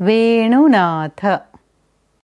Venunath.